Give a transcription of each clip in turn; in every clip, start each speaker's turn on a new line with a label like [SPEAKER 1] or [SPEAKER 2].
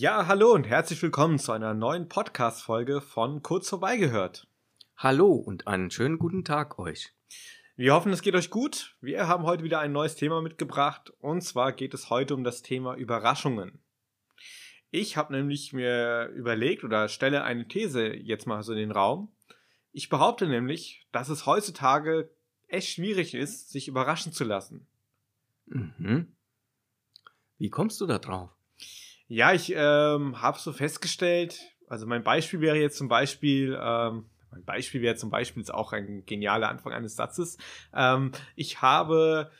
[SPEAKER 1] Ja, hallo und herzlich willkommen zu einer neuen Podcast-Folge von Kurz vorbeigehört.
[SPEAKER 2] Hallo und einen schönen guten Tag euch.
[SPEAKER 1] Wir hoffen, es geht euch gut. Wir haben heute wieder ein neues Thema mitgebracht und zwar geht es heute um das Thema Überraschungen. Ich habe nämlich mir überlegt oder stelle eine These jetzt mal so in den Raum. Ich behaupte nämlich, dass es heutzutage echt schwierig ist, sich überraschen zu lassen.
[SPEAKER 2] Mhm. Wie kommst du da drauf?
[SPEAKER 1] Ja, ich ähm, habe so festgestellt, also mein Beispiel wäre jetzt zum Beispiel, ähm, mein Beispiel wäre zum Beispiel ist auch ein genialer Anfang eines Satzes. Ähm, ich habe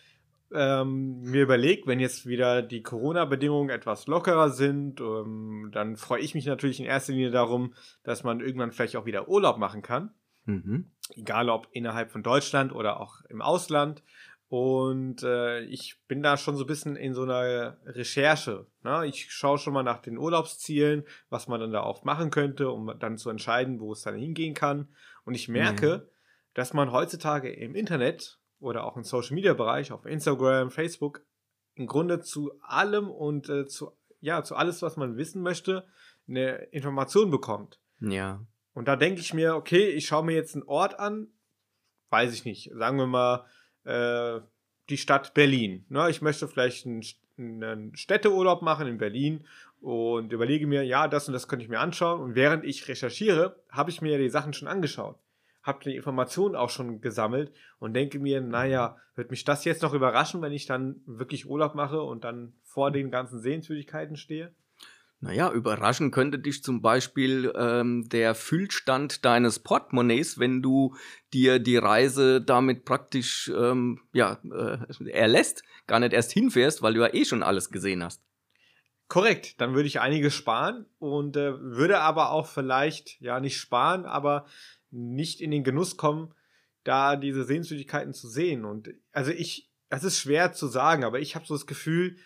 [SPEAKER 1] ähm, mir überlegt, wenn jetzt wieder die Corona-Bedingungen etwas lockerer sind, ähm, dann freue ich mich natürlich in erster Linie darum, dass man irgendwann vielleicht auch wieder Urlaub machen kann. Mhm. Egal ob innerhalb von Deutschland oder auch im Ausland. Und äh, ich bin da schon so ein bisschen in so einer Recherche. Ne? Ich schaue schon mal nach den Urlaubszielen, was man dann da auch machen könnte, um dann zu entscheiden, wo es dann hingehen kann. Und ich merke, mhm. dass man heutzutage im Internet oder auch im Social Media Bereich, auf Instagram, Facebook, im Grunde zu allem und äh, zu, ja, zu alles, was man wissen möchte, eine Information bekommt.
[SPEAKER 2] Ja.
[SPEAKER 1] Und da denke ich mir, okay, ich schaue mir jetzt einen Ort an, weiß ich nicht, sagen wir mal, äh, die Stadt Berlin. Ne? Ich möchte vielleicht einen, einen Städteurlaub machen in Berlin und überlege mir, ja, das und das könnte ich mir anschauen. Und während ich recherchiere, habe ich mir die Sachen schon angeschaut, habe die Informationen auch schon gesammelt und denke mir, naja, wird mich das jetzt noch überraschen, wenn ich dann wirklich Urlaub mache und dann vor den ganzen Sehenswürdigkeiten stehe?
[SPEAKER 2] Naja, überraschen könnte dich zum Beispiel ähm, der Füllstand deines Portemonnaies, wenn du dir die Reise damit praktisch ähm, ja, äh, erlässt, gar nicht erst hinfährst, weil du ja eh schon alles gesehen hast.
[SPEAKER 1] Korrekt, dann würde ich einiges sparen und äh, würde aber auch vielleicht, ja, nicht sparen, aber nicht in den Genuss kommen, da diese Sehenswürdigkeiten zu sehen. Und also ich, das ist schwer zu sagen, aber ich habe so das Gefühl,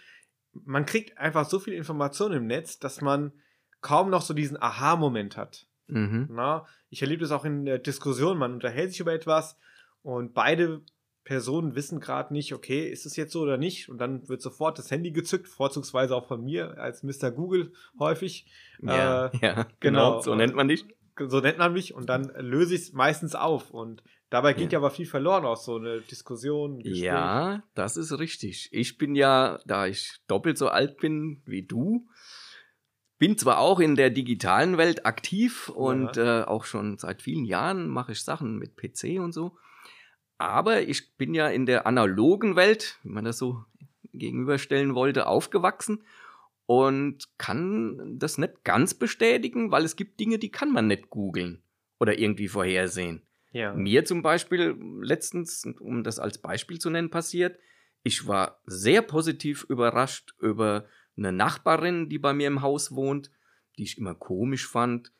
[SPEAKER 1] man kriegt einfach so viel Information im Netz, dass man kaum noch so diesen Aha-Moment hat. Mhm. Na, ich erlebe das auch in der Diskussion, man unterhält sich über etwas und beide Personen wissen gerade nicht, okay, ist es jetzt so oder nicht? Und dann wird sofort das Handy gezückt, vorzugsweise auch von mir als Mr. Google häufig.
[SPEAKER 2] Ja, äh, ja genau, genau, so nennt man dich.
[SPEAKER 1] So nennt man mich und dann löse ich es meistens auf. Und Dabei geht ja. ja aber viel verloren aus so eine Diskussion.
[SPEAKER 2] Gespräch. Ja, das ist richtig. Ich bin ja, da ich doppelt so alt bin wie du, bin zwar auch in der digitalen Welt aktiv und ja. äh, auch schon seit vielen Jahren mache ich Sachen mit PC und so. Aber ich bin ja in der analogen Welt, wenn man das so gegenüberstellen wollte, aufgewachsen und kann das nicht ganz bestätigen, weil es gibt Dinge, die kann man nicht googeln oder irgendwie vorhersehen. Ja. Mir zum Beispiel letztens, um das als Beispiel zu nennen, passiert, ich war sehr positiv überrascht über eine Nachbarin, die bei mir im Haus wohnt, die ich immer komisch fand,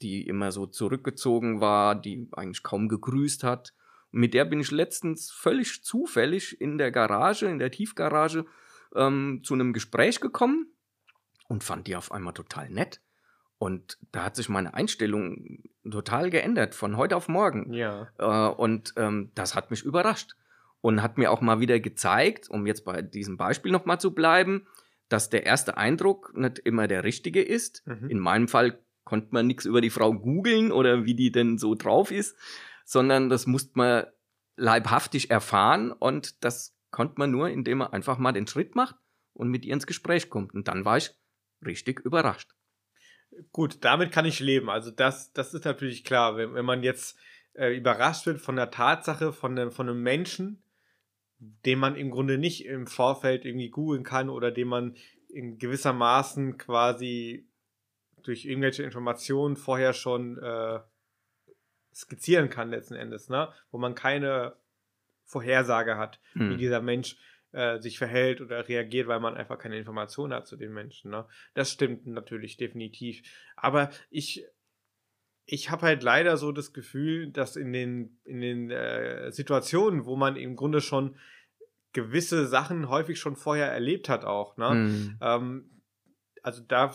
[SPEAKER 2] die immer so zurückgezogen war, die eigentlich kaum gegrüßt hat. Und mit der bin ich letztens völlig zufällig in der Garage, in der Tiefgarage, ähm, zu einem Gespräch gekommen und fand die auf einmal total nett. Und da hat sich meine Einstellung total geändert, von heute auf morgen.
[SPEAKER 1] Ja.
[SPEAKER 2] Äh, und ähm, das hat mich überrascht. Und hat mir auch mal wieder gezeigt, um jetzt bei diesem Beispiel nochmal zu bleiben, dass der erste Eindruck nicht immer der richtige ist. Mhm. In meinem Fall konnte man nichts über die Frau googeln oder wie die denn so drauf ist, sondern das musste man leibhaftig erfahren und das konnte man nur, indem man einfach mal den Schritt macht und mit ihr ins Gespräch kommt. Und dann war ich richtig überrascht.
[SPEAKER 1] Gut, damit kann ich leben. Also das, das ist natürlich klar. Wenn, wenn man jetzt äh, überrascht wird von der Tatsache, von, ne, von einem Menschen, den man im Grunde nicht im Vorfeld irgendwie googeln kann oder den man in gewissermaßen quasi durch irgendwelche Informationen vorher schon äh, skizzieren kann letzten Endes, ne? Wo man keine Vorhersage hat, hm. wie dieser Mensch äh, sich verhält oder reagiert, weil man einfach keine Informationen hat zu den Menschen. Ne? Das stimmt natürlich definitiv. Aber ich ich habe halt leider so das Gefühl, dass in den, in den äh, Situationen, wo man im Grunde schon gewisse Sachen häufig schon vorher erlebt hat, auch, ne? Mhm. Ähm, also da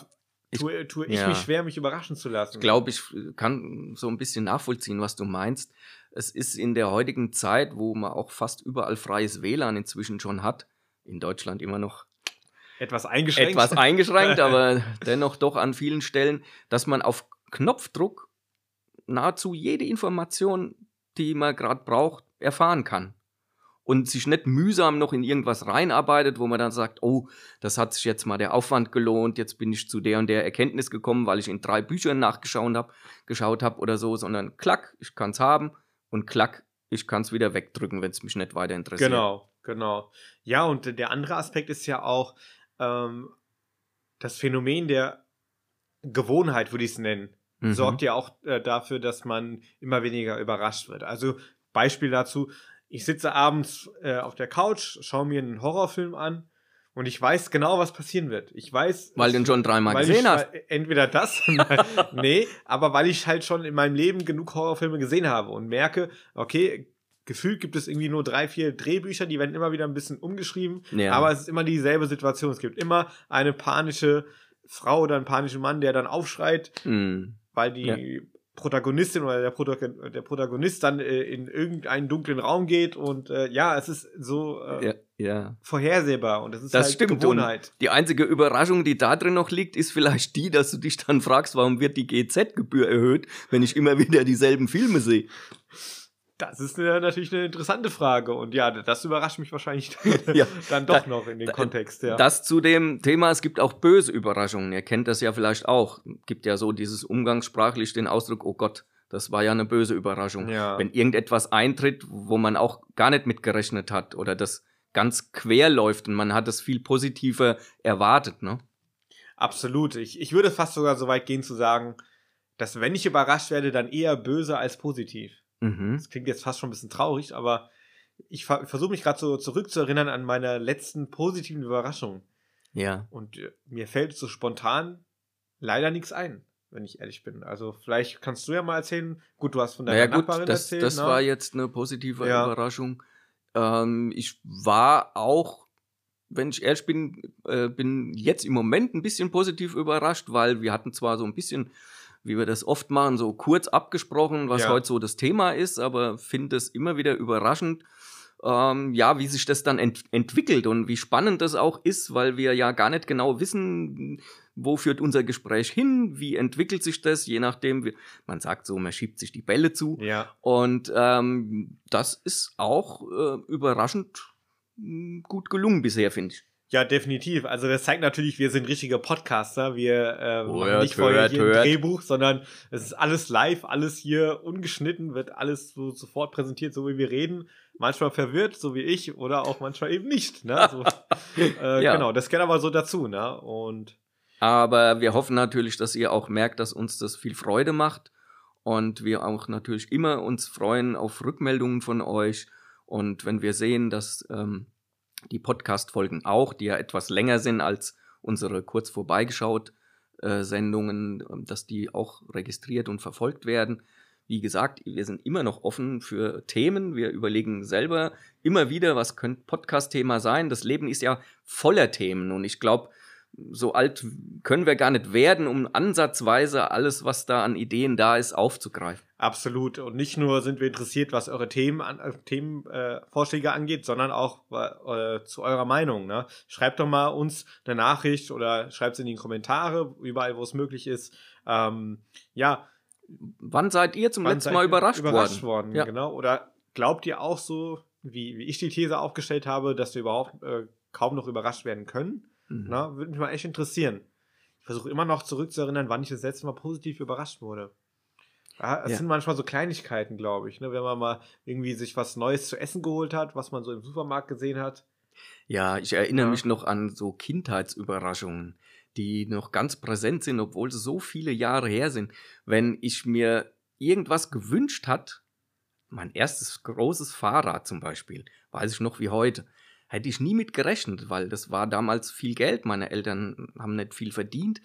[SPEAKER 1] tue, tue ich ja. mich schwer, mich überraschen zu lassen.
[SPEAKER 2] Ich glaube, ich kann so ein bisschen nachvollziehen, was du meinst. Es ist in der heutigen Zeit, wo man auch fast überall freies WLAN inzwischen schon hat, in Deutschland immer noch,
[SPEAKER 1] etwas eingeschränkt.
[SPEAKER 2] Etwas eingeschränkt, aber dennoch doch an vielen Stellen, dass man auf Knopfdruck nahezu jede Information, die man gerade braucht, erfahren kann. Und sich nicht mühsam noch in irgendwas reinarbeitet, wo man dann sagt, oh, das hat sich jetzt mal der Aufwand gelohnt, jetzt bin ich zu der und der Erkenntnis gekommen, weil ich in drei Büchern nachgeschaut habe, geschaut habe oder so, sondern klack, ich kann es haben und klack, ich kann es wieder wegdrücken, wenn es mich nicht weiter interessiert.
[SPEAKER 1] Genau, genau. Ja, und der andere Aspekt ist ja auch ähm, das Phänomen der Gewohnheit, würde ich es nennen, mhm. sorgt ja auch äh, dafür, dass man immer weniger überrascht wird. Also Beispiel dazu, ich sitze abends äh, auf der Couch, schaue mir einen Horrorfilm an und ich weiß genau, was passieren wird. Ich weiß.
[SPEAKER 2] Weil du ihn schon dreimal gesehen hast.
[SPEAKER 1] Entweder das, nee, aber weil ich halt schon in meinem Leben genug Horrorfilme gesehen habe und merke, okay, gefühlt gibt es irgendwie nur drei, vier Drehbücher, die werden immer wieder ein bisschen umgeschrieben, ja. aber es ist immer dieselbe Situation. Es gibt immer eine panische Frau oder einen panischen Mann, der dann aufschreit, mm. weil die ja. Protagonistin oder der, Protagon der Protagonist dann äh, in irgendeinen dunklen Raum geht und äh, ja, es ist so äh, ja, ja. vorhersehbar und es ist
[SPEAKER 2] das
[SPEAKER 1] halt
[SPEAKER 2] stimmt. Gewohnheit. Und die einzige Überraschung, die da drin noch liegt, ist vielleicht die, dass du dich dann fragst, warum wird die GZ-Gebühr erhöht, wenn ich immer wieder dieselben Filme sehe.
[SPEAKER 1] Das ist eine, natürlich eine interessante Frage und ja, das überrascht mich wahrscheinlich ja, dann doch da, noch in dem da, Kontext. Ja.
[SPEAKER 2] Das zu dem Thema, es gibt auch böse Überraschungen. Ihr kennt das ja vielleicht auch. Gibt ja so dieses umgangssprachlich den Ausdruck, oh Gott, das war ja eine böse Überraschung. Ja. Wenn irgendetwas eintritt, wo man auch gar nicht mit gerechnet hat oder das ganz quer läuft und man hat es viel positiver erwartet, ne?
[SPEAKER 1] Absolut. Ich, ich würde fast sogar so weit gehen zu sagen, dass wenn ich überrascht werde, dann eher böse als positiv. Mhm. Das klingt jetzt fast schon ein bisschen traurig, aber ich ver versuche mich gerade so zurückzuerinnern an meine letzten positiven Überraschungen. Ja. Und äh, mir fällt so spontan leider nichts ein, wenn ich ehrlich bin. Also vielleicht kannst du ja mal erzählen. Gut, du hast von deiner naja, gut, Nachbarin
[SPEAKER 2] das,
[SPEAKER 1] erzählt.
[SPEAKER 2] Das? Ne? war jetzt eine positive ja. Überraschung. Ähm, ich war auch, wenn ich ehrlich bin, äh, bin jetzt im Moment ein bisschen positiv überrascht, weil wir hatten zwar so ein bisschen wie wir das oft machen, so kurz abgesprochen, was ja. heute so das Thema ist, aber finde es immer wieder überraschend, ähm, ja, wie sich das dann ent entwickelt und wie spannend das auch ist, weil wir ja gar nicht genau wissen, wo führt unser Gespräch hin, wie entwickelt sich das, je nachdem, wie, man sagt so, man schiebt sich die Bälle zu. Ja. Und ähm, das ist auch äh, überraschend hm, gut gelungen bisher, finde ich.
[SPEAKER 1] Ja, definitiv. Also das zeigt natürlich, wir sind richtige Podcaster. Wir äh, oh, machen nicht vorher hier hört. ein Drehbuch, sondern es ist alles live, alles hier ungeschnitten, wird alles so sofort präsentiert, so wie wir reden. Manchmal verwirrt, so wie ich, oder auch manchmal eben nicht. Ne? So, äh, ja. Genau, das gehört aber so dazu. Ne? Und
[SPEAKER 2] aber wir hoffen natürlich, dass ihr auch merkt, dass uns das viel Freude macht und wir auch natürlich immer uns freuen auf Rückmeldungen von euch. Und wenn wir sehen, dass ähm, die Podcast-Folgen auch, die ja etwas länger sind als unsere kurz vorbeigeschaut äh, Sendungen, ähm, dass die auch registriert und verfolgt werden. Wie gesagt, wir sind immer noch offen für Themen. Wir überlegen selber immer wieder, was könnte Podcast-Thema sein. Das Leben ist ja voller Themen und ich glaube, so alt können wir gar nicht werden, um ansatzweise alles, was da an Ideen da ist, aufzugreifen.
[SPEAKER 1] Absolut. Und nicht nur sind wir interessiert, was eure Themen, äh, Themenvorschläge äh, angeht, sondern auch äh, zu eurer Meinung. Ne? Schreibt doch mal uns eine Nachricht oder schreibt es in die Kommentare, überall, wo es möglich ist. Ähm, ja.
[SPEAKER 2] Wann seid ihr zum letzten Mal überrascht,
[SPEAKER 1] überrascht worden? worden ja. Genau. Oder glaubt ihr auch so, wie, wie ich die These aufgestellt habe, dass wir überhaupt äh, kaum noch überrascht werden können? Mhm. Na, würde mich mal echt interessieren. Ich versuche immer noch zurückzuerinnern, wann ich das letzte Mal positiv überrascht wurde. Ja, es ja. sind manchmal so Kleinigkeiten, glaube ich, ne? wenn man mal irgendwie sich was Neues zu essen geholt hat, was man so im Supermarkt gesehen hat.
[SPEAKER 2] Ja, ich erinnere ja. mich noch an so Kindheitsüberraschungen, die noch ganz präsent sind, obwohl sie so viele Jahre her sind. Wenn ich mir irgendwas gewünscht hat, mein erstes großes Fahrrad zum Beispiel, weiß ich noch wie heute, hätte ich nie mit gerechnet, weil das war damals viel Geld. Meine Eltern haben nicht viel verdient.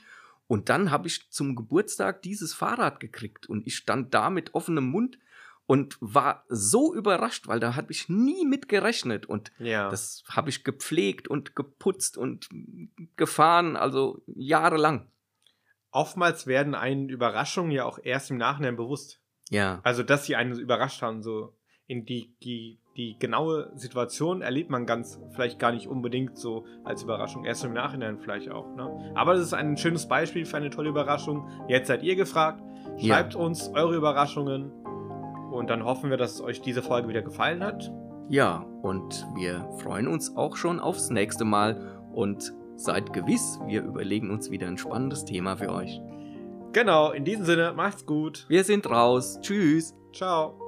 [SPEAKER 2] Und dann habe ich zum Geburtstag dieses Fahrrad gekriegt und ich stand da mit offenem Mund und war so überrascht, weil da habe ich nie mit gerechnet und ja. das habe ich gepflegt und geputzt und gefahren, also jahrelang.
[SPEAKER 1] Oftmals werden einen Überraschungen ja auch erst im Nachhinein bewusst. Ja. Also, dass sie einen überrascht haben, so in die, die, die genaue Situation erlebt man ganz vielleicht gar nicht unbedingt so als Überraschung, erst im Nachhinein vielleicht auch. Ne? Aber das ist ein schönes Beispiel für eine tolle Überraschung. Jetzt seid ihr gefragt. Schreibt ja. uns eure Überraschungen und dann hoffen wir, dass euch diese Folge wieder gefallen hat.
[SPEAKER 2] Ja, und wir freuen uns auch schon aufs nächste Mal und seid gewiss, wir überlegen uns wieder ein spannendes Thema für euch.
[SPEAKER 1] Genau, in diesem Sinne, macht's gut.
[SPEAKER 2] Wir sind raus. Tschüss.
[SPEAKER 1] Ciao.